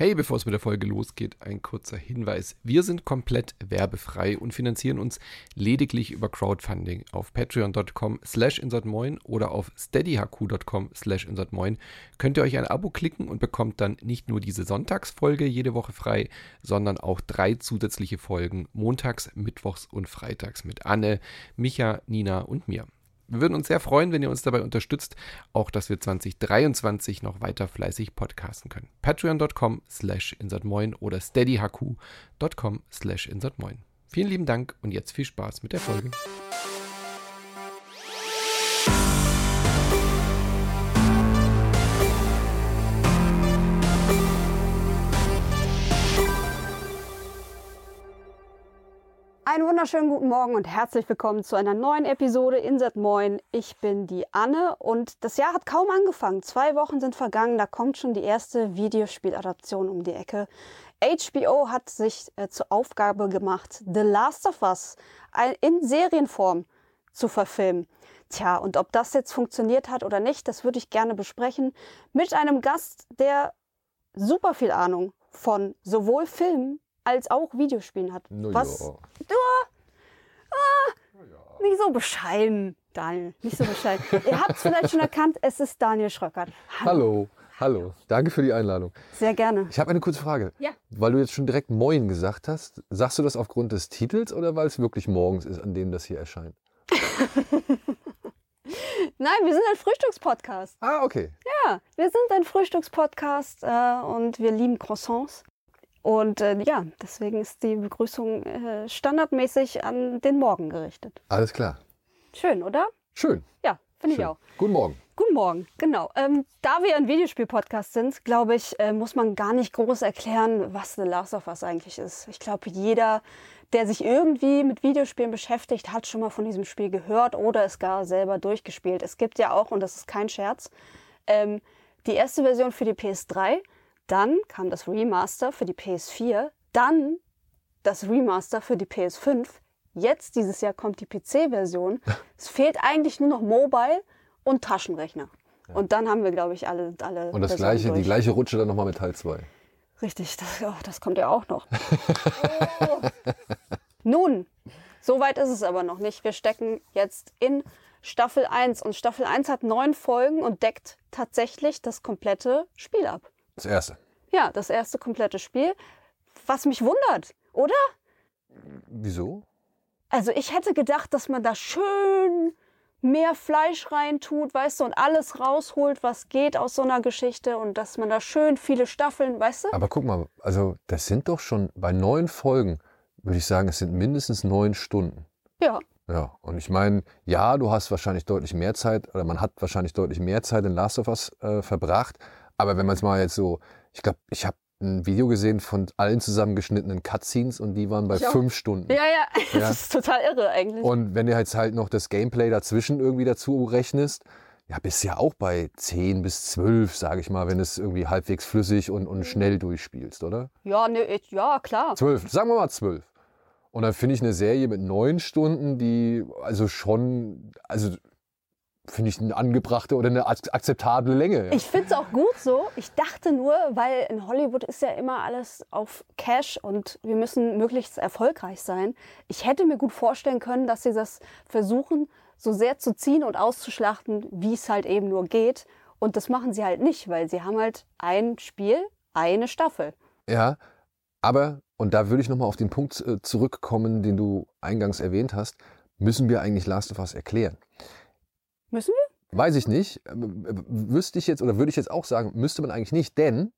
Hey, bevor es mit der Folge losgeht, ein kurzer Hinweis. Wir sind komplett werbefrei und finanzieren uns lediglich über Crowdfunding. Auf patreon.com slash insertmoin oder auf steadyhq.com slash insertmoin könnt ihr euch ein Abo klicken und bekommt dann nicht nur diese Sonntagsfolge jede Woche frei, sondern auch drei zusätzliche Folgen montags, mittwochs und freitags mit Anne, Micha, Nina und mir. Wir würden uns sehr freuen, wenn ihr uns dabei unterstützt, auch dass wir 2023 noch weiter fleißig podcasten können. Patreon.com slash insertmoin oder steadyhq.com slash insertmoin. Vielen lieben Dank und jetzt viel Spaß mit der Folge. Einen wunderschönen guten Morgen und herzlich willkommen zu einer neuen Episode Insert Moin. Ich bin die Anne und das Jahr hat kaum angefangen. Zwei Wochen sind vergangen, da kommt schon die erste Videospieladaption um die Ecke. HBO hat sich äh, zur Aufgabe gemacht, The Last of Us in Serienform zu verfilmen. Tja, und ob das jetzt funktioniert hat oder nicht, das würde ich gerne besprechen mit einem Gast, der super viel Ahnung von sowohl Filmen als auch Videospielen hat. No Was? ja. Du, ah, nicht so bescheiden, Daniel. Nicht so bescheiden. Ihr habt es vielleicht schon erkannt, es ist Daniel Schröckert. Hallo, hallo. Danke für die Einladung. Sehr gerne. Ich habe eine kurze Frage. Ja. Weil du jetzt schon direkt Moin gesagt hast, sagst du das aufgrund des Titels oder weil es wirklich morgens ist, an dem das hier erscheint? Nein, wir sind ein Frühstückspodcast. Ah, okay. Ja, wir sind ein Frühstückspodcast äh, und wir lieben Croissants. Und äh, ja, deswegen ist die Begrüßung äh, standardmäßig an den Morgen gerichtet. Alles klar. Schön, oder? Schön. Ja, finde ich auch. Guten Morgen. Guten Morgen, genau. Ähm, da wir ein Videospiel-Podcast sind, glaube ich, äh, muss man gar nicht groß erklären, was The Last of Us eigentlich ist. Ich glaube, jeder, der sich irgendwie mit Videospielen beschäftigt, hat schon mal von diesem Spiel gehört oder es gar selber durchgespielt. Es gibt ja auch, und das ist kein Scherz, ähm, die erste Version für die PS3, dann kam das Remaster für die PS4, dann das Remaster für die PS5. Jetzt, dieses Jahr, kommt die PC-Version. es fehlt eigentlich nur noch Mobile und Taschenrechner. Und dann haben wir, glaube ich, alle, alle Und das Versionen gleiche, die gleiche Rutsche dann nochmal mit Teil 2. Richtig, das, oh, das kommt ja auch noch. Oh. Nun, so weit ist es aber noch nicht. Wir stecken jetzt in Staffel 1 und Staffel 1 hat neun Folgen und deckt tatsächlich das komplette Spiel ab. Das erste. Ja, das erste komplette Spiel. Was mich wundert, oder? Wieso? Also ich hätte gedacht, dass man da schön mehr Fleisch reintut, weißt du, und alles rausholt, was geht aus so einer Geschichte und dass man da schön viele Staffeln, weißt du? Aber guck mal, also das sind doch schon bei neun Folgen, würde ich sagen, es sind mindestens neun Stunden. Ja, Ja, und ich meine, ja, du hast wahrscheinlich deutlich mehr Zeit, oder man hat wahrscheinlich deutlich mehr Zeit in Last of Us äh, verbracht. Aber wenn man es mal jetzt so, ich glaube, ich habe ein Video gesehen von allen zusammengeschnittenen Cutscenes und die waren bei Ich auch. fünf Stunden. ja, ja, Ja. das ist total irre eigentlich. Und wenn du jetzt halt noch das Gameplay dazwischen irgendwie dazu rechnest, ja, bist ja auch bei 10 bis 12, sage ich mal, wenn du es irgendwie halbwegs flüssig und, Mhm. und schnell durchspielst, oder? ja, ne, ich- ja, klar. 12, sagen wir mal 12. Und dann finde ich eine Serie mit neun Stunden, die also schon, also finde ich eine angebrachte oder eine ak- akzeptable Länge. Ja. Ich finde es auch gut so. Ich dachte nur, weil in Hollywood ist ja immer alles auf Cash und wir müssen möglichst erfolgreich sein. Ich hätte mir gut vorstellen können, dass sie das versuchen, so sehr zu ziehen und auszuschlachten, wie es halt eben nur geht. Und das machen sie halt nicht, weil sie haben halt ein Spiel, eine Staffel. Ja, aber, und da würde ich nochmal auf den Punkt äh, zurückkommen, den du eingangs erwähnt hast, müssen wir eigentlich Last of Us erklären? Müssen wir? Weiß ich nicht. Äh, Wüsste ich jetzt oder würde ich jetzt auch sagen, müsste man eigentlich nicht, denn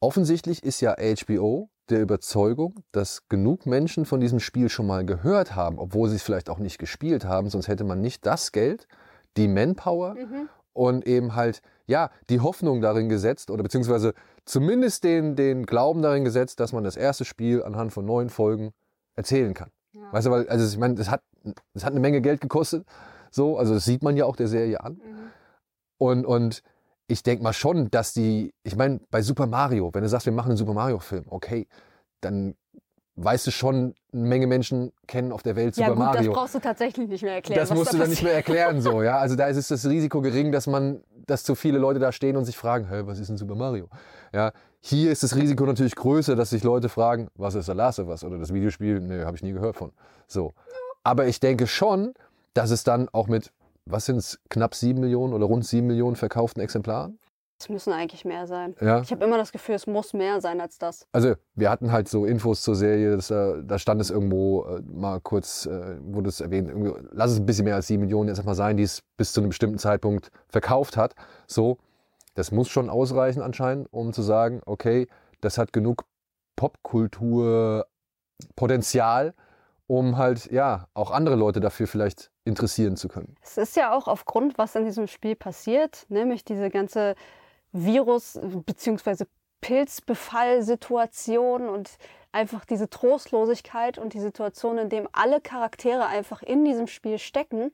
offensichtlich ist ja HBO der Überzeugung, dass genug Menschen von diesem Spiel schon mal gehört haben, obwohl sie es vielleicht auch nicht gespielt haben, sonst hätte man nicht das Geld, die Manpower und eben halt, ja, die Hoffnung darin gesetzt oder beziehungsweise zumindest den, den Glauben darin gesetzt, dass man das erste Spiel anhand von neun Folgen erzählen kann. Weißt du, weil, also ich meine, das hat, das hat eine Menge Geld gekostet. So, also das sieht man ja auch der Serie an. Und, und ich denke mal schon, dass die, ich meine, bei Super Mario, wenn du sagst, wir machen einen Super Mario-Film, okay, dann weißt du schon, eine Menge Menschen kennen auf der Welt Super ja gut, Mario. das brauchst du tatsächlich nicht mehr erklären. Das musst da du dann nicht mehr erklären, so, ja. Also da ist das Risiko gering, dass man, dass zu viele Leute da stehen und sich fragen, hey, was ist denn Super Mario? Ja. Hier ist das Risiko natürlich größer, dass sich Leute fragen, was ist The Last of Us oder das Videospiel? Nee, habe ich nie gehört von. So. Aber ich denke schon, dass es dann auch mit, was sind es, knapp sieben Millionen oder rund sieben Millionen verkauften Exemplaren? Es müssen eigentlich mehr sein. Ja. Ich habe immer das Gefühl, es muss mehr sein als das. Also wir hatten halt so Infos zur Serie, dass, äh, da stand es irgendwo äh, mal kurz, äh, wurde es erwähnt, lass es ein bisschen mehr als sieben Millionen jetzt mal sein, die es bis zu einem bestimmten Zeitpunkt verkauft hat. So, das muss schon ausreichen anscheinend, um zu sagen, okay, das hat genug Popkulturpotenzial, um halt ja auch andere Leute dafür vielleicht interessieren zu können. Es ist ja auch aufgrund, was in diesem Spiel passiert, nämlich diese ganze Virus- bzw. Pilzbefallsituation und einfach diese Trostlosigkeit und die Situation, in dem alle Charaktere einfach in diesem Spiel stecken,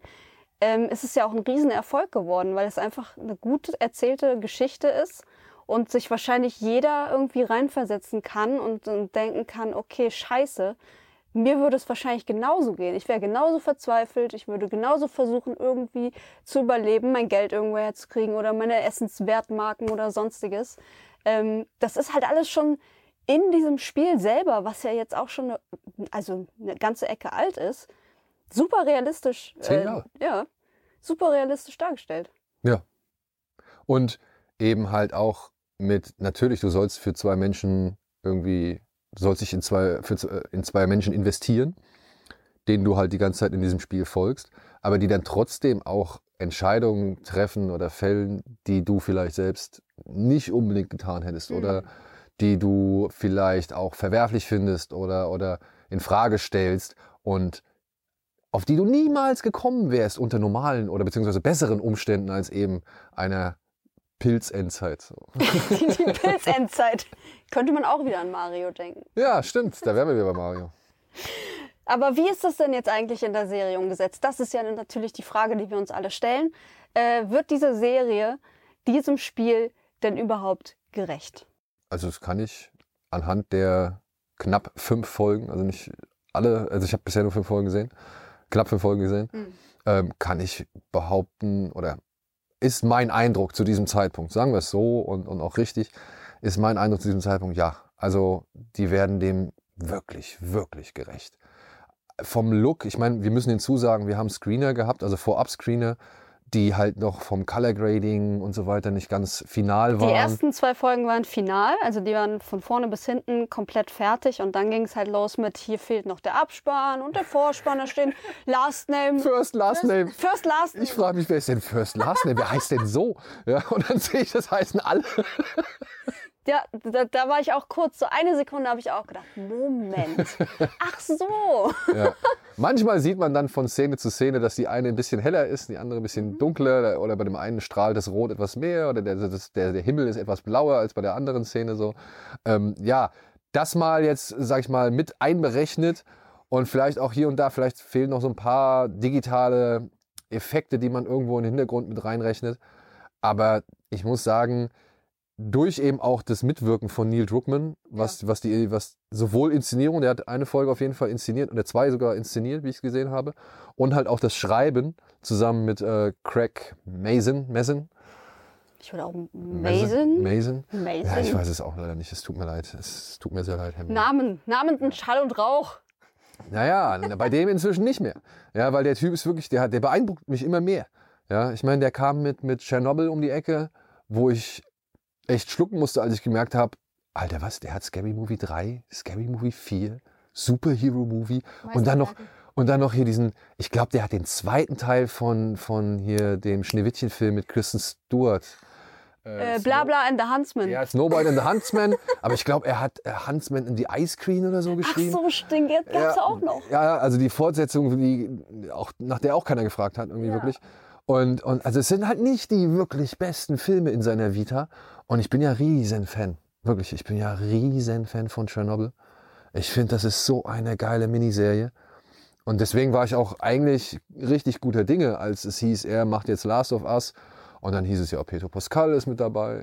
ähm, ist es ja auch ein Riesenerfolg geworden, weil es einfach eine gut erzählte Geschichte ist und sich wahrscheinlich jeder irgendwie reinversetzen kann und, und denken kann, okay, scheiße, mir würde es wahrscheinlich genauso gehen. Ich wäre genauso verzweifelt, ich würde genauso versuchen, irgendwie zu überleben, mein Geld irgendwo herzukriegen oder meine Essenswertmarken oder sonstiges. Ähm, das ist halt alles schon in diesem Spiel selber, was ja jetzt auch schon eine, also eine ganze Ecke alt ist, super realistisch. Zehn Jahre. Äh, ja, super realistisch dargestellt. Ja. Und eben halt auch mit, natürlich, du sollst für zwei Menschen irgendwie, du sollst dich in zwei, für, z- in zwei Menschen investieren, denen du halt die ganze Zeit in diesem Spiel folgst, aber die dann trotzdem auch Entscheidungen treffen oder fällen, die du vielleicht selbst nicht unbedingt getan hättest Mhm. oder die du vielleicht auch verwerflich findest oder, oder in Frage stellst und auf die du niemals gekommen wärst unter normalen oder beziehungsweise besseren Umständen als eben einer Pilzendzeit. So. die Pilzendzeit. Könnte man auch wieder an Mario denken. Ja, stimmt, da wären wir wieder bei Mario. Aber wie ist das denn jetzt eigentlich in der Serie umgesetzt? Das ist ja natürlich die Frage, die wir uns alle stellen. Äh, wird diese Serie diesem Spiel denn überhaupt gerecht? Also das kann ich anhand der knapp fünf Folgen, also nicht alle, also ich habe bisher nur fünf Folgen gesehen, knapp fünf Folgen gesehen, Mhm. ähm, kann ich behaupten oder ist mein Eindruck zu diesem Zeitpunkt, sagen wir es so und, und auch richtig, ist mein Eindruck zu diesem Zeitpunkt, ja. Also die werden dem wirklich, wirklich gerecht. Vom Look, ich meine, wir müssen hinzusagen, wir haben Screener gehabt, also Vorab-Screener, die halt noch vom Color Grading und so weiter nicht ganz final waren. Die ersten zwei Folgen waren final, also die waren von vorne bis hinten komplett fertig und dann ging es halt los mit hier fehlt noch der Abspann und der Vorspann, da stehen Last Name. First Last Name. First Last Name. Ich frage mich, wer ist denn First Last Name? Wer heißt denn so? Ja, und dann sehe ich, das heißen alle. Ja, da, da war ich auch kurz, so eine Sekunde habe ich auch gedacht, Moment. Ach so. Ja. Manchmal sieht man dann von Szene zu Szene, dass die eine ein bisschen heller ist, die andere ein bisschen dunkler oder bei dem einen strahlt das Rot etwas mehr oder der, das, der, der Himmel ist etwas blauer als bei der anderen Szene so. Ähm, ja, das mal jetzt, sag ich mal, mit einberechnet und vielleicht auch hier und da, vielleicht fehlen noch so ein paar digitale Effekte, die man irgendwo in den Hintergrund mit reinrechnet. Aber ich muss sagen, durch eben auch das Mitwirken von Neil Druckmann, was, was die, was sowohl Inszenierung, der hat eine Folge auf jeden Fall inszeniert oder zwei sogar inszeniert, wie ich es gesehen habe, und halt auch das Schreiben zusammen mit äh, Craig Mason, Mason, Ich würde auch Mason. Mason. Mason. Ja, ich weiß es auch leider nicht. Es tut mir leid. Es tut mir sehr leid, Herr. Namen, Namen, Schall und Rauch. Naja, bei dem inzwischen nicht mehr. Ja, weil der Typ ist wirklich, der, hat- der beeindruckt mich immer mehr. Ja, ich meine, der kam mit, mit Tschernobyl um die Ecke, wo ich echt schlucken musste, als ich gemerkt habe, Alter, was, der hat Scary Movie 3, Scary Movie 4, Superhero Movie und dann noch und dann noch hier diesen, ich glaube, der hat den zweiten Teil von, von hier dem Schneewittchen-Film mit Kristen Stewart. Äh, bla bla and the Huntsman. Ja, Snowball and the Huntsman, aber ich glaube, er hat äh, Huntsman in the Ice Queen oder so Ach geschrieben. so, stimmt, jetzt gab's Ja, auch noch. Ja, also die Fortsetzung, die auch, nach der auch keiner gefragt hat, irgendwie Ja. wirklich. Und, und also es sind halt nicht die wirklich besten Filme in seiner Vita. Und ich bin ja riesen Fan. Wirklich, ich bin ja riesen Fan von Chernobyl. Ich finde, das ist so eine geile Miniserie. Und deswegen war ich auch eigentlich richtig guter Dinge, als es hieß, er macht jetzt Last of Us. Und dann hieß es ja, Pedro Pascal ist mit dabei.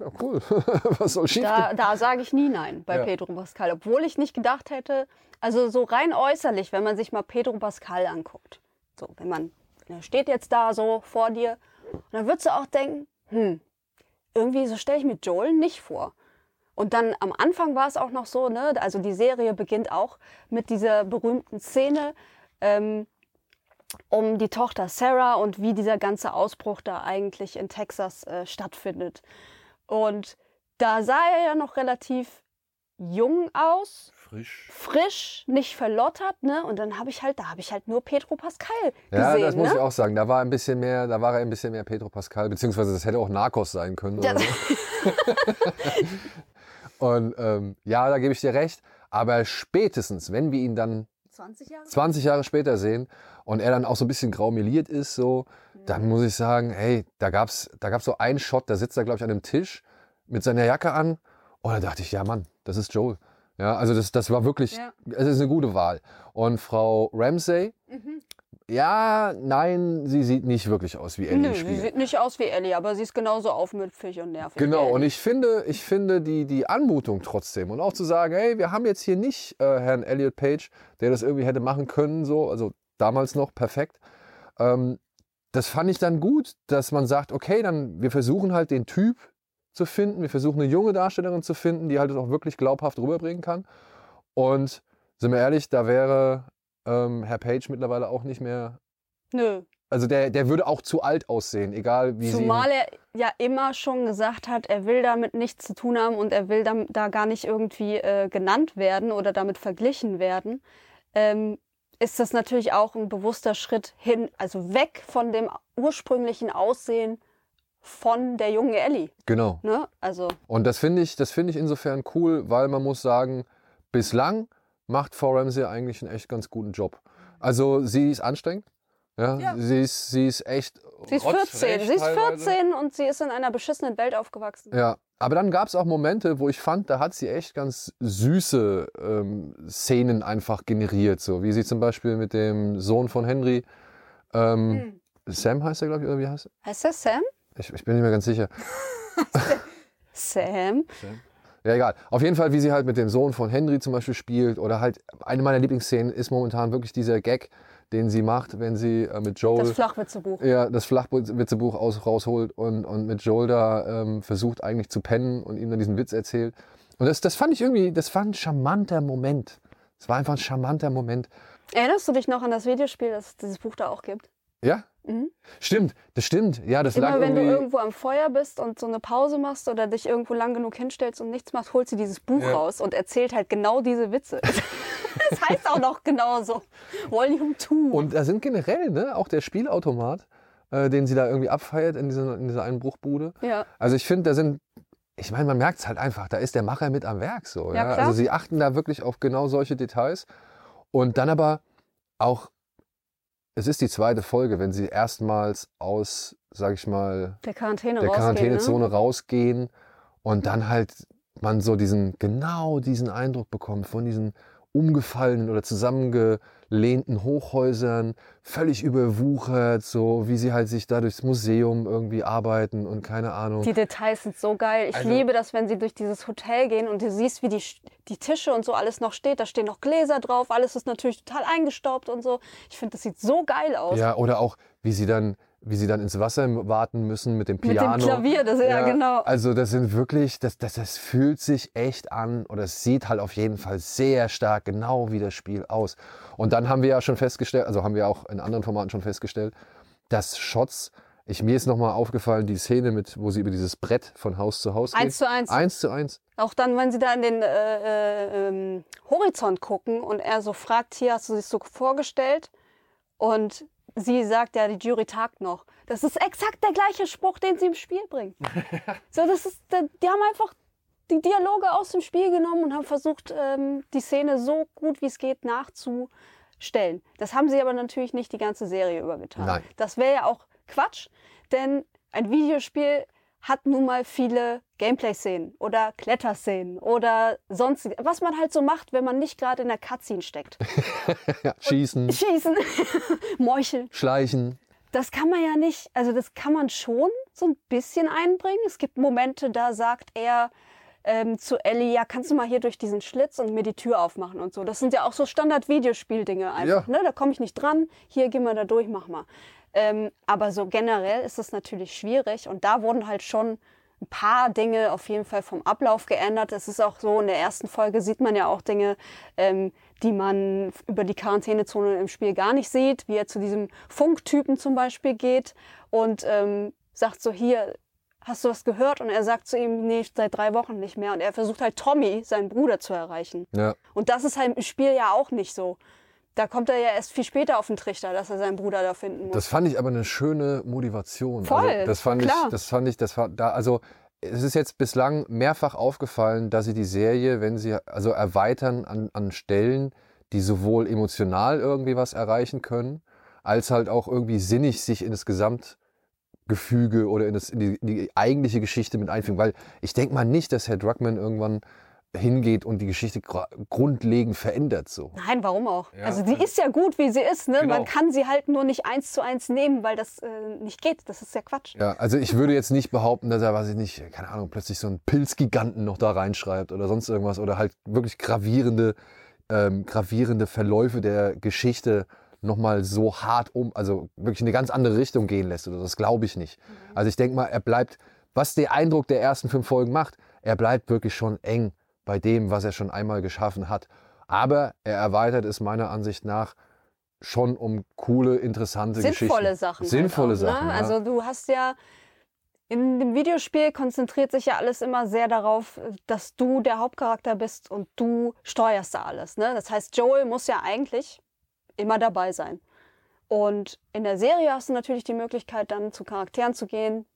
Ja, cool. Was soll schief Da, da sage ich nie nein bei Ja. Pedro Pascal, obwohl ich nicht gedacht hätte, also so rein äußerlich, wenn man sich mal Pedro Pascal anguckt. So, wenn man, er steht jetzt da so vor dir, und dann würdest du auch denken, hm, irgendwie so stelle ich mir Joel nicht vor. Und dann am Anfang war es auch noch so, ne? Also die Serie beginnt auch mit dieser berühmten Szene ähm, um die Tochter Sarah und wie dieser ganze Ausbruch da eigentlich in Texas äh, stattfindet. Und da sah er ja noch relativ jung aus, Frisch. frisch, nicht verlottert, ne? Und dann habe ich halt, da habe ich halt nur Pedro Pascal gesehen, Ja, das muss ne? ich auch sagen. Da war ein bisschen mehr, da war er ein bisschen mehr Pedro Pascal, beziehungsweise das hätte auch Narcos sein können. Ja. Oder so. Und ähm, ja, da gebe ich dir recht. Aber spätestens, wenn wir ihn dann 20 Jahre? 20 Jahre später sehen und er dann auch so ein bisschen graumeliert ist, so, dann muss ich sagen, hey, da gab's, da gab's so einen Shot, da sitzt er, glaube ich, an einem Tisch mit seiner Jacke an. Und da dachte ich, ja, Mann, das ist Joel. Ja, also das, das war wirklich, Ja. es ist eine gute Wahl. Und Frau Ramsey, Mhm. ja, nein, sie sieht nicht wirklich aus wie Ellie Nö, sie sieht nicht aus wie Ellie, aber sie ist genauso aufmüpfig und nervig. Genau, und ich finde, ich finde die, die Anmutung trotzdem und auch zu sagen, hey, wir haben jetzt hier nicht äh, Herrn Elliot Page, der das irgendwie hätte machen können, so, also damals noch perfekt. Ähm, das fand ich dann gut, dass man sagt, okay, dann wir versuchen halt den Typ zu finden, wir versuchen eine junge Darstellerin zu finden, die halt das auch wirklich glaubhaft rüberbringen kann. Und sind wir ehrlich, da wäre ähm, Herr Page mittlerweile auch nicht mehr, Nö. also der, der würde auch zu alt aussehen, egal wie sie ihn- Zumal er ja immer schon gesagt hat, er will damit nichts zu tun haben und er will da, da gar nicht irgendwie äh, genannt werden oder damit verglichen werden, ähm, ist das natürlich auch ein bewusster Schritt hin, also weg von dem ursprünglichen Aussehen von der jungen Ellie. Genau. Ne? Also Und das finde ich, das finde ich insofern cool, weil man muss sagen, bislang macht Frau Ramsey eigentlich einen echt ganz guten Job. Also sie ist anstrengend. Ja, Ja. Sie, ist, sie ist echt. sie ist 14, rotzfrech sie ist teilweise. 14 und sie ist in einer beschissenen Welt aufgewachsen. Ja, aber dann gab es auch Momente, wo ich fand, da hat sie echt ganz süße ähm, Szenen einfach generiert. So wie sie zum Beispiel mit dem Sohn von Henry, ähm, Hm. Sam heißt er, glaube ich, oder wie heißt er? Heißt das Sam? Ich, ich bin nicht mehr ganz sicher. Sam. Ja, egal. Auf jeden Fall, wie sie halt mit dem Sohn von Henry zum Beispiel spielt. Oder halt, eine meiner Lieblingsszenen ist momentan wirklich dieser Gag, den sie macht, wenn sie äh, mit Joel Das Flachwitzebuch. ja, das Flachwitzebuch aus, rausholt und, und mit Joel da ähm, versucht eigentlich zu pennen und ihm dann diesen Witz erzählt. Und das, das fand ich irgendwie, das war ein charmanter Moment. Es war einfach ein charmanter Moment. Erinnerst du dich noch an das Videospiel, das es dieses Buch da auch gibt? Ja? Mhm. Stimmt, das stimmt. Ja, das lag Immer wenn du irgendwo am Feuer bist und so eine Pause machst oder dich irgendwo lang genug hinstellst und nichts machst, holt sie dieses Buch Ja. raus und erzählt halt genau diese Witze. das heißt auch noch genauso. Volume 2. Und da sind generell, ne, auch der Spielautomat, äh, den sie da irgendwie abfeiert in dieser, in dieser einen Bruchbude. ja. Also ich finde, da sind, ich meine, man merkt es halt einfach, da ist der Macher mit am Werk so. Ja, Ja, klar. Also sie achten da wirklich auf genau solche Details. Und dann aber auch, es ist die zweite Folge, wenn sie erstmals aus, sag ich mal, Der Quarantäne der rausgehen, Quarantänezone ne? rausgehen und dann halt man so diesen, genau diesen Eindruck bekommt von diesen umgefallenen oder zusammengelehnten Hochhäusern, völlig überwuchert, so wie sie halt sich da durchs Museum irgendwie arbeiten und keine Ahnung. Die Details sind so geil. Ich Also- liebe das, wenn sie durch dieses Hotel gehen und du siehst, wie die, die Tische und so alles noch steht. Da stehen noch Gläser drauf. Alles ist natürlich total eingestaubt und so. Ich finde, das sieht so geil aus. Ja, oder auch, wie sie dann, wie sie dann ins Wasser warten müssen mit dem Mit dem Piano. Klavier, das- ja, genau. Also das sind wirklich, das, das, das fühlt sich echt an oder es sieht halt auf jeden Fall sehr stark genau wie das Spiel aus. Und dann haben wir ja schon festgestellt, also haben wir auch in anderen Formaten schon festgestellt, dass Shots, ich, mir ist nochmal aufgefallen, die Szene mit, wo sie über dieses Brett von Haus zu Haus Eins geht. zu eins. Eins zu eins. Auch dann, wenn sie da in den äh, äh, ähm, Horizont gucken und er so fragt, hier hast du dich so vorgestellt? Und sie sagt, ja, die Jury tagt noch. Das ist exakt der gleiche Spruch, den sie im Spiel bringen. so, das ist, die haben einfach die Dialoge aus dem Spiel genommen und haben versucht, ähm, die Szene so gut wie es geht nachzustellen. Das haben sie aber natürlich nicht die ganze Serie über getan. Nein. Das wäre ja auch Quatsch, denn ein Videospiel hat nun mal viele Gameplay-Szenen oder Kletterszenen oder sonst was man halt so macht, wenn man nicht gerade in der Cutscene steckt. Ja, schießen, Schießen, Meucheln. schleichen. Das kann man ja nicht, also das kann man schon so ein bisschen einbringen. Es gibt Momente, da sagt er ähm, zu Ellie, ja, kannst du mal hier durch diesen Schlitz und mir die Tür aufmachen und so. Das sind ja auch so Standard-Videospiel-Dinge einfach. Ja. Ne? Da komme ich nicht dran, hier geh mal da durch, mach mal. Ähm, aber so generell ist es natürlich schwierig und da wurden halt schon ein paar Dinge auf jeden Fall vom Ablauf geändert. Es ist auch so, in der ersten Folge sieht man ja auch Dinge, ähm, die man über die Quarantänezone im Spiel gar nicht sieht, wie er zu diesem Funktypen zum Beispiel geht und ähm, sagt so, hier, hast du was gehört? Und er sagt zu ihm, nee, seit drei Wochen nicht mehr. Und er versucht halt Tommy, seinen Bruder, zu erreichen. Ja. Und das ist halt im Spiel ja auch nicht so. Da kommt er ja erst viel später auf den Trichter, dass er seinen Bruder da finden muss. Das fand ich aber eine schöne Motivation. Voll, also das fand klar. ich, das fand ich, das war da, also es ist jetzt bislang mehrfach aufgefallen, dass sie die Serie, wenn sie also erweitern an, an Stellen, die sowohl emotional irgendwie was erreichen können, als halt auch irgendwie sinnig sich in das Gesamtgefüge oder in, das, in, die, in die eigentliche Geschichte mit einfügen. Weil ich denke mal nicht, dass Herr Druckmann irgendwann hingeht und die Geschichte gra- grundlegend verändert so. Nein, warum auch? Ja, also die also- ist ja gut, wie sie ist. Ne? Genau. Man kann sie halt nur nicht eins zu eins nehmen, weil das äh, nicht geht. Das ist ja Quatsch. Ja, also ich würde jetzt nicht behaupten, dass er, weiß ich nicht, keine Ahnung, plötzlich so einen Pilzgiganten noch da reinschreibt oder sonst irgendwas oder halt wirklich gravierende, ähm, gravierende Verläufe der Geschichte nochmal so hart um, also wirklich in eine ganz andere Richtung gehen lässt oder so. das glaube ich nicht. Also ich denke mal, er bleibt, was der Eindruck der ersten fünf Folgen macht, er bleibt wirklich schon eng bei dem, was er schon einmal geschaffen hat. Aber er erweitert es meiner Ansicht nach schon um coole, interessante Sinnvolle Geschichten. Sachen. Sinnvolle halt auch, Sachen. Ne? ja. Also du hast ja in dem Videospiel konzentriert sich ja alles immer sehr darauf, dass du der Hauptcharakter bist und du steuerst da alles. Ne? Das heißt, Joel muss ja eigentlich immer dabei sein. Und in der Serie hast du natürlich die Möglichkeit, dann zu Charakteren zu gehen.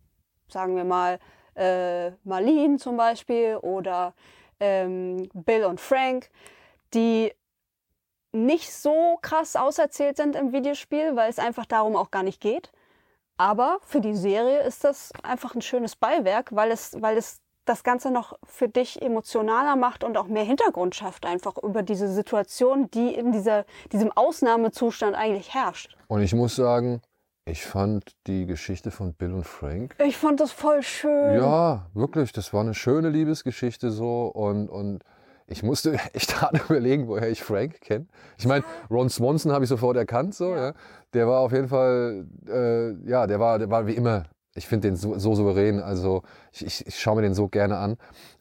Sagen wir mal äh, Marlene zum Beispiel oder ähm, Bill und Frank, die nicht so krass auserzählt sind im Videospiel, weil es einfach darum auch gar nicht geht. Aber für die Serie ist das einfach ein schönes Beiwerk, weil es, weil es das Ganze noch für dich emotionaler macht und auch mehr Hintergrund schafft, einfach über diese Situation, die in dieser, diesem Ausnahmezustand eigentlich herrscht. Und ich muss sagen, ich fand die Geschichte von Bill und Frank, Ich fand das voll schön. ja, wirklich, das war eine schöne Liebesgeschichte so und, und ich musste echt gerade überlegen, woher ich Frank kenne. Ich meine, Ron Swanson habe ich sofort erkannt, so, ja. Ja. Der war auf jeden Fall, äh, ja, der war, der war wie immer, ich finde den so, so souverän, also ich, ich, ich schaue mir den so gerne an.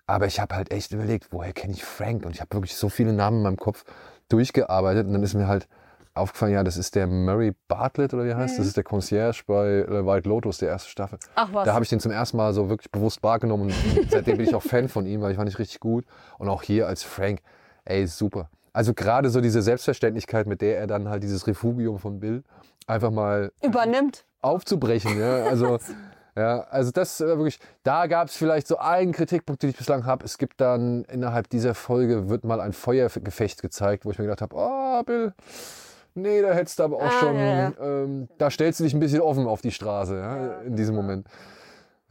Aber ich habe halt echt überlegt, woher kenne ich Frank? Und ich habe wirklich so viele Namen in meinem Kopf durchgearbeitet und dann ist mir halt aufgefallen, ja, das ist der Murray Bartlett oder wie heißt, das ist der Concierge bei äh, White Lotus, der erste Staffel. Ach was. Da habe ich den zum ersten Mal so wirklich bewusst wahrgenommen und seitdem bin ich auch Fan von ihm, weil ich fand ich richtig gut. Und auch hier als Frank, ey, super. Also gerade so diese Selbstverständlichkeit, mit der er dann halt dieses Refugium von Bill einfach mal Übernimmt. aufzubrechen. Ja? Also, ja, also das wirklich, da gab es vielleicht so einen Kritikpunkt, den ich bislang habe. Es gibt dann innerhalb dieser Folge wird mal ein Feuergefecht gezeigt, wo ich mir gedacht habe, oh, Bill, nee, da hättest du aber auch Ah, schon, ja, ja. Ähm, da stellst du dich ein bisschen offen auf die Straße, ja, in diesem Moment.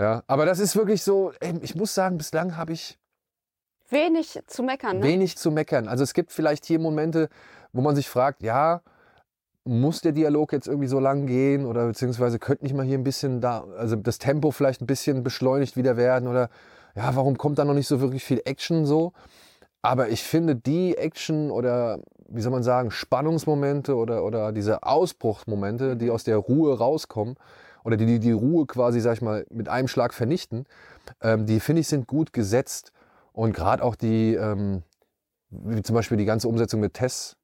Ja, aber das ist wirklich so, ey, ich muss sagen, bislang habe ich Wenig zu meckern. Ne? wenig zu meckern. Also es gibt vielleicht hier Momente, wo man sich fragt, ja, muss der Dialog jetzt irgendwie so lang gehen oder beziehungsweise könnte nicht mal hier ein bisschen da, also das Tempo vielleicht ein bisschen beschleunigt wieder werden oder ja, warum kommt da noch nicht so wirklich viel Action so? Aber ich finde die Action oder wie soll man sagen, Spannungsmomente oder, oder diese Ausbruchsmomente, die aus der Ruhe rauskommen oder die die, die Ruhe quasi, sag ich mal, mit einem Schlag vernichten, ähm, die finde ich sind gut gesetzt. Und gerade auch die, ähm, wie zum Beispiel die ganze Umsetzung mit Tess,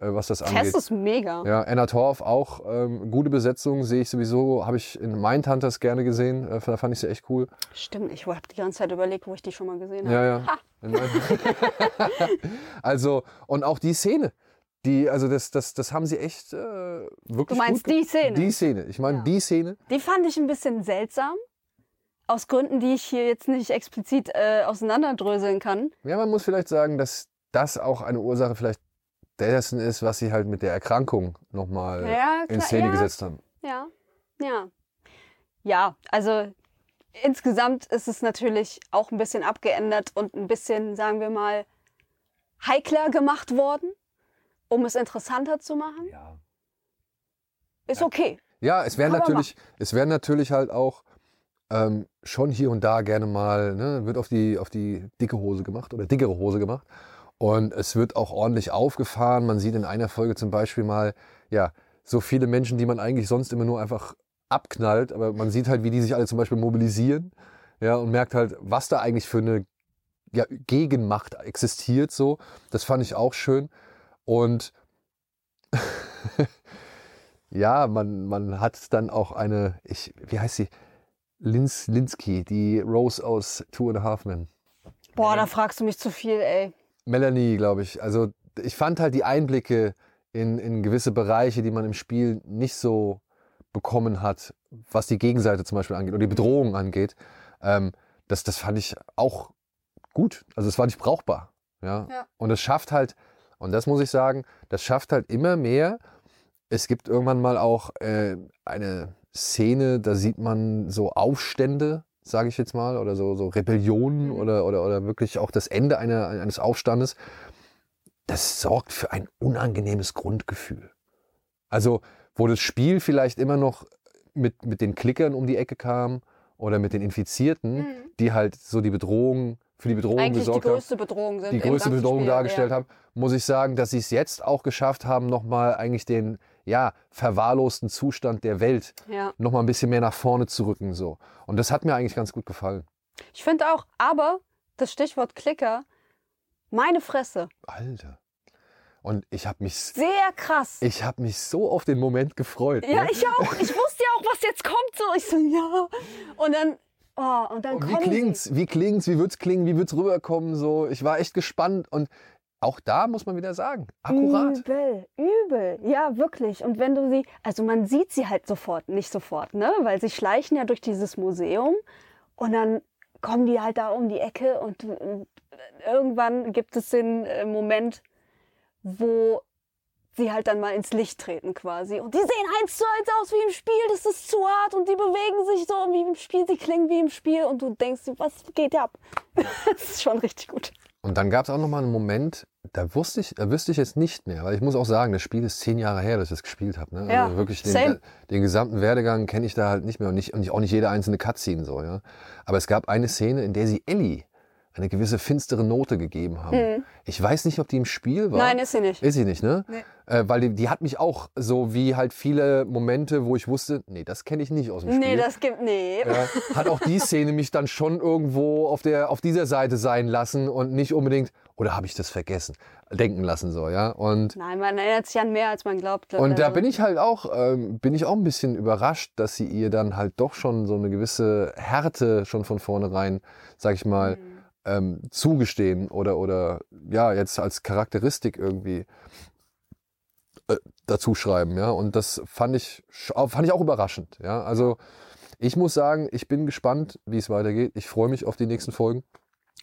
was das angeht. Test ist mega. Ja, Anna Torf auch ähm, gute Besetzung, sehe ich sowieso, habe ich in Mindhunters gerne gesehen, äh, da fand ich sie echt cool. Stimmt, ich habe die ganze Zeit überlegt, wo ich die schon mal gesehen habe. Ja, ja. Also, und auch die Szene, die, also das, das, das haben sie echt äh, wirklich Du meinst gut die Szene? Die Szene, ich meine Ja. die Szene. Die fand ich ein bisschen seltsam. Aus Gründen, die ich hier jetzt nicht explizit äh, auseinanderdröseln kann. Ja, man muss vielleicht sagen, dass das auch eine Ursache vielleicht dessen ist, was sie halt mit der Erkrankung nochmal Ja, in Szene ja. gesetzt haben. Ja, ja. Ja, also insgesamt ist es natürlich auch ein bisschen abgeändert und ein bisschen, sagen wir mal, heikler gemacht worden, um es interessanter zu machen. Ja. Ist okay. Ja, es man natürlich, es werden natürlich halt auch ähm, schon hier und da gerne mal, ne, wird auf die, auf die dicke Hose gemacht oder dickere Hose gemacht. Und es wird auch ordentlich aufgefahren. Man sieht in einer Folge zum Beispiel mal, ja, so viele Menschen, die man eigentlich sonst immer nur einfach abknallt, aber man sieht halt, wie die sich alle zum Beispiel mobilisieren. ja, und merkt halt, was da eigentlich für eine ja, Gegenmacht existiert. So, das fand ich auch schön. Und ja, man, man hat dann auch eine, ich, wie heißt sie? Lins, Linsky, die Rose aus Two and a Half Men. Boah, da fragst du mich zu viel, ey. Melanie, glaube ich. Also ich fand halt die Einblicke in, in gewisse Bereiche, die man im Spiel nicht so bekommen hat, was die Gegenseite zum Beispiel angeht oder die Bedrohung angeht. Ähm, das, das fand ich auch gut. Also es war nicht brauchbar. Ja? Ja. Und es schafft halt, und das muss ich sagen, das schafft halt immer mehr. Es gibt irgendwann mal auch äh, eine Szene, da sieht man so Aufstände, sage ich jetzt mal, oder so, so Rebellionen Mhm. oder, oder, oder wirklich auch das Ende einer, eines Aufstandes. Das sorgt für ein unangenehmes Grundgefühl. Also, wo das Spiel vielleicht immer noch mit, mit den Klickern um die Ecke kam oder mit den Infizierten, Mhm. die halt so die Bedrohung, für die Bedrohung Eigentlich die gesorgt haben größte Bedrohung sind. die größte Bedrohung Spiel, dargestellt ja. haben, muss ich sagen, dass sie es jetzt auch geschafft haben, nochmal eigentlich den ja, verwahrlosten Zustand der Welt Ja. nochmal ein bisschen mehr nach vorne zu rücken. So. Und das hat mir eigentlich ganz gut gefallen. Ich finde auch, aber das Stichwort Klicker, meine Fresse, Alter. Und ich habe mich, sehr krass. ich hab mich so auf den Moment gefreut. ja, ne? ich auch. Ich wusste ja auch, was jetzt kommt. So, ich so, ja. Und dann, oh, und dann Und wie klingt's? sie. Wie klingt's? Wie wird's klingen? Wie wird's rüberkommen? So, ich war echt gespannt und auch da muss man wieder sagen, akkurat. Übel, übel. Ja, wirklich. Und wenn du sie, also man sieht sie halt sofort, nicht sofort, ne? Weil sie schleichen ja durch dieses Museum und dann kommen die halt da um die Ecke und, und irgendwann gibt es den äh, Moment, wo sie halt dann mal ins Licht treten quasi. Und die sehen eins zu eins aus wie im Spiel, das ist zu hart und die bewegen sich so wie im Spiel, sie klingen wie im Spiel und du denkst, was geht ab? das ist schon richtig gut. Und dann gab es auch noch mal einen Moment, da wusste ich, da wüsste ich jetzt nicht mehr, weil ich muss auch sagen, das Spiel ist zehn Jahre her, dass ich das gespielt habe. Ne? Ja, also wirklich den, den gesamten Werdegang kenne ich da halt nicht mehr und, nicht, und auch nicht jede einzelne Cutscene so. Ja? Aber es gab eine Szene, in der sie Ellie eine gewisse finstere Note gegeben haben. Ich weiß nicht, ob die im Spiel war. Mhm. Nein, ist sie nicht. Ist sie nicht, ne? Nee. Äh, weil die, die hat mich auch so wie halt viele Momente, wo ich wusste, nee, das kenne ich nicht aus dem Spiel. Nee, das gibt, nee. Ja, hat auch die Szene mich dann schon irgendwo auf, der, auf dieser Seite sein lassen und nicht unbedingt, oder habe ich das vergessen, denken lassen so, ja. Und, Nein, man erinnert sich an mehr, als man glaubt. und da Also, bin ich halt auch, ähm, bin ich auch ein bisschen überrascht, dass sie ihr dann halt doch schon so eine gewisse Härte schon von vornherein, sag ich mal, Mhm. Ähm, zugestehen oder, oder ja, jetzt als Charakteristik irgendwie äh, dazu schreiben, ja. Und das fand ich, fand ich auch überraschend, ja. Also ich muss sagen, ich bin gespannt, wie es weitergeht. Ich freue mich auf die nächsten Folgen.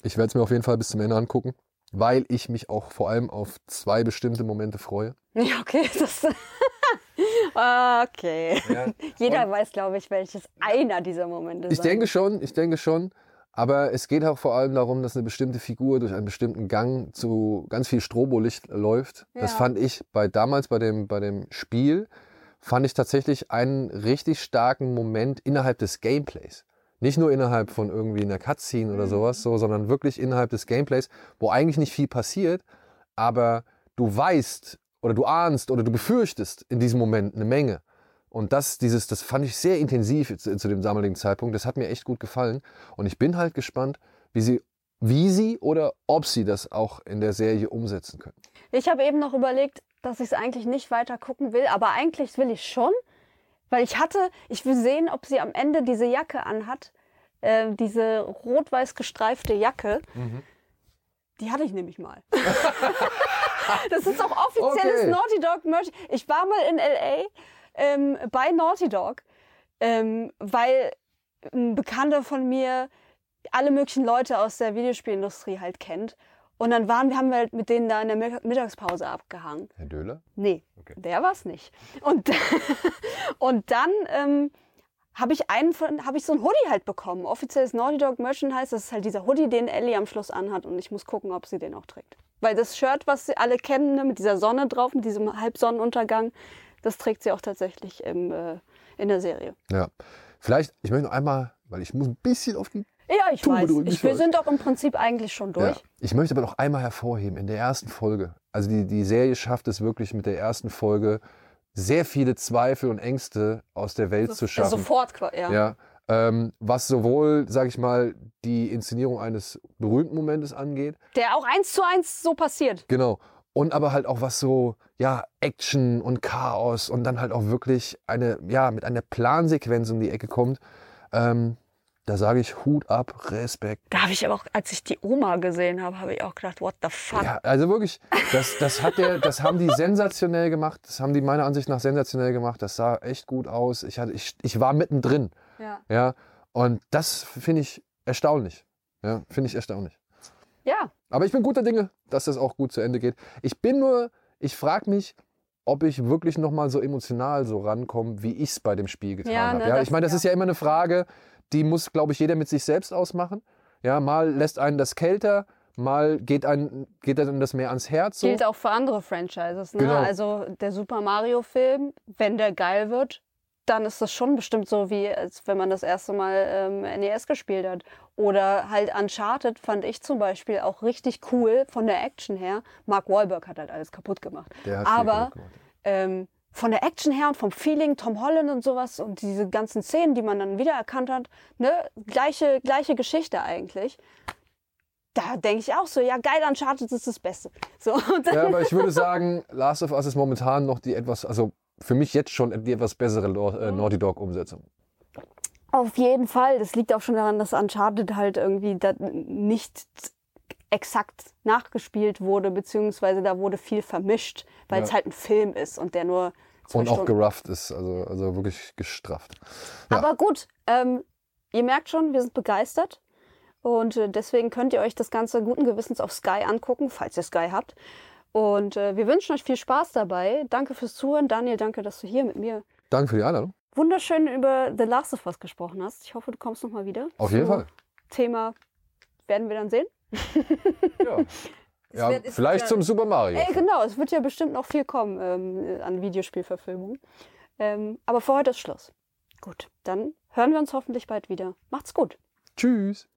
Ich werde es mir auf jeden Fall bis zum Ende angucken, weil ich mich auch vor allem auf zwei bestimmte Momente freue. Ja, okay. Das, okay. Ja. Jeder weiß, glaube ich, welches einer dieser Momente Ich sein denke schon, ich denke schon. Aber es geht auch vor allem darum, dass eine bestimmte Figur durch einen bestimmten Gang zu ganz viel Strobolicht läuft. Das Ja. fand ich bei damals bei dem, bei dem Spiel, fand ich tatsächlich einen richtig starken Moment innerhalb des Gameplays. Nicht nur innerhalb von irgendwie einer Cutscene oder Mhm. sowas, so, sondern wirklich innerhalb des Gameplays, wo eigentlich nicht viel passiert, aber du weißt oder du ahnst oder du befürchtest in diesem Moment eine Menge. Und das, dieses, das fand ich sehr intensiv zu, zu dem damaligen Zeitpunkt. Das hat mir echt gut gefallen. Und ich bin halt gespannt, wie sie, wie sie oder ob sie das auch in der Serie umsetzen können. Ich habe eben noch überlegt, dass ich es eigentlich nicht weiter gucken will, aber eigentlich will ich schon, weil ich hatte, ich will sehen, ob sie am Ende diese Jacke anhat, äh, diese rot-weiß gestreifte Jacke. Mhm. Die hatte ich nämlich mal. das ist auch offizielles Okay. Naughty Dog Merch. Ich war mal in LA ähm, bei Naughty Dog, ähm, weil ein Bekannter von mir alle möglichen Leute aus der Videospielindustrie halt kennt. Und dann waren wir, haben wir halt mit denen da in der Mi- Mittagspause abgehangen. Herr Döhler? Nee, Okay. der war es nicht. Und, und dann ähm, habe ich einen von, habe ich so ein Hoodie halt bekommen. Offizielles Naughty Dog Merchandise. Das ist halt dieser Hoodie, den Ellie am Schluss anhat. Und ich muss gucken, ob sie den auch trägt. Weil das Shirt, was sie alle kennen, ne, mit dieser Sonne drauf, mit diesem Halbsonnenuntergang, das trägt sie auch tatsächlich im, äh, in der Serie. Ja. Vielleicht, ich möchte noch einmal, weil ich muss ein bisschen auf die. Ja, ich Tube weiß. drücken, Ich, wir weiß. sind doch im Prinzip eigentlich schon durch. Ja. Ich möchte aber noch einmal hervorheben, in der ersten Folge, also die, die Serie schafft es wirklich mit der ersten Folge, sehr viele Zweifel und Ängste aus der Welt zu Ja, schaffen. sofort, ja. Ja, Ähm, was sowohl, sag ich mal, die Inszenierung eines berühmten Momentes angeht, Der auch eins zu eins so passiert. genau, und aber halt auch was so, ja, Action und Chaos und dann halt auch wirklich eine, ja, mit einer Plansequenz um die Ecke kommt, ähm, da sage ich Hut ab, Respekt. Da habe ich aber auch, als ich die Oma gesehen habe, habe ich auch gedacht, what the fuck? Ja, also wirklich, das, das, hat der, das haben die sensationell gemacht. Das haben die meiner Ansicht nach sensationell gemacht. Das sah echt gut aus. Ich, hatte, ich, ich war mittendrin. Ja. Ja, und das finde ich erstaunlich. Ja, finde ich erstaunlich. ja. Aber ich bin guter Dinge, dass das auch gut zu Ende geht. Ich bin nur, ich frage mich, ob ich wirklich noch mal so emotional so rankomme, wie ich es bei dem Spiel getan Ja, habe. ne, Ja, das- ich meine, das ja. ist ja immer eine Frage, die muss, glaube ich, jeder mit sich selbst ausmachen. Ja, mal lässt einen das kälter, mal geht einen, geht einem das mehr ans Herz. So. Gilt auch für andere Franchises. Ne? Genau. Also der Super Mario-Film, wenn der geil wird, dann ist das schon bestimmt so, wie als wenn man das erste Mal ähm, NES gespielt hat. Oder halt Uncharted fand ich zum Beispiel auch richtig cool von der Action her. Mark Wahlberg hat halt alles kaputt gemacht. Aber gemacht. ähm, von der Action her und vom Feeling, Tom Holland und sowas und diese ganzen Szenen, die man dann wiedererkannt hat, ne, gleiche, gleiche Geschichte eigentlich. Da denke ich auch so, ja geil, Uncharted ist das Beste. So, Ja, aber ich würde sagen, Last of Us ist momentan noch die etwas, also für mich jetzt schon die etwas bessere äh, Naughty Dog Umsetzung. Auf jeden Fall. Das liegt auch schon daran, dass Uncharted halt irgendwie nicht exakt nachgespielt wurde, beziehungsweise da wurde viel vermischt, weil es Ja. halt ein Film ist und der nur Und auch Stunden. gerufft ist, also, also wirklich gestrafft. Ja. Aber gut, ähm, ihr merkt schon, wir sind begeistert. Und äh, deswegen könnt ihr euch das Ganze guten Gewissens auf Sky angucken, falls ihr Sky habt. Und äh, wir wünschen euch viel Spaß dabei. Danke fürs Zuhören. Daniel, danke, dass du hier mit mir Danke für die Einladung. wunderschön über The Last of Us gesprochen hast. Ich hoffe, du kommst noch mal wieder. Auf jeden Fall. Thema werden wir dann sehen. Ja, ja wird- vielleicht zum Super Mario. Ey, genau, es wird ja bestimmt noch viel kommen ähm, an Videospielverfilmungen. Ähm, aber für heute ist Schluss. Gut, dann hören wir uns hoffentlich bald wieder. Macht's gut. Tschüss.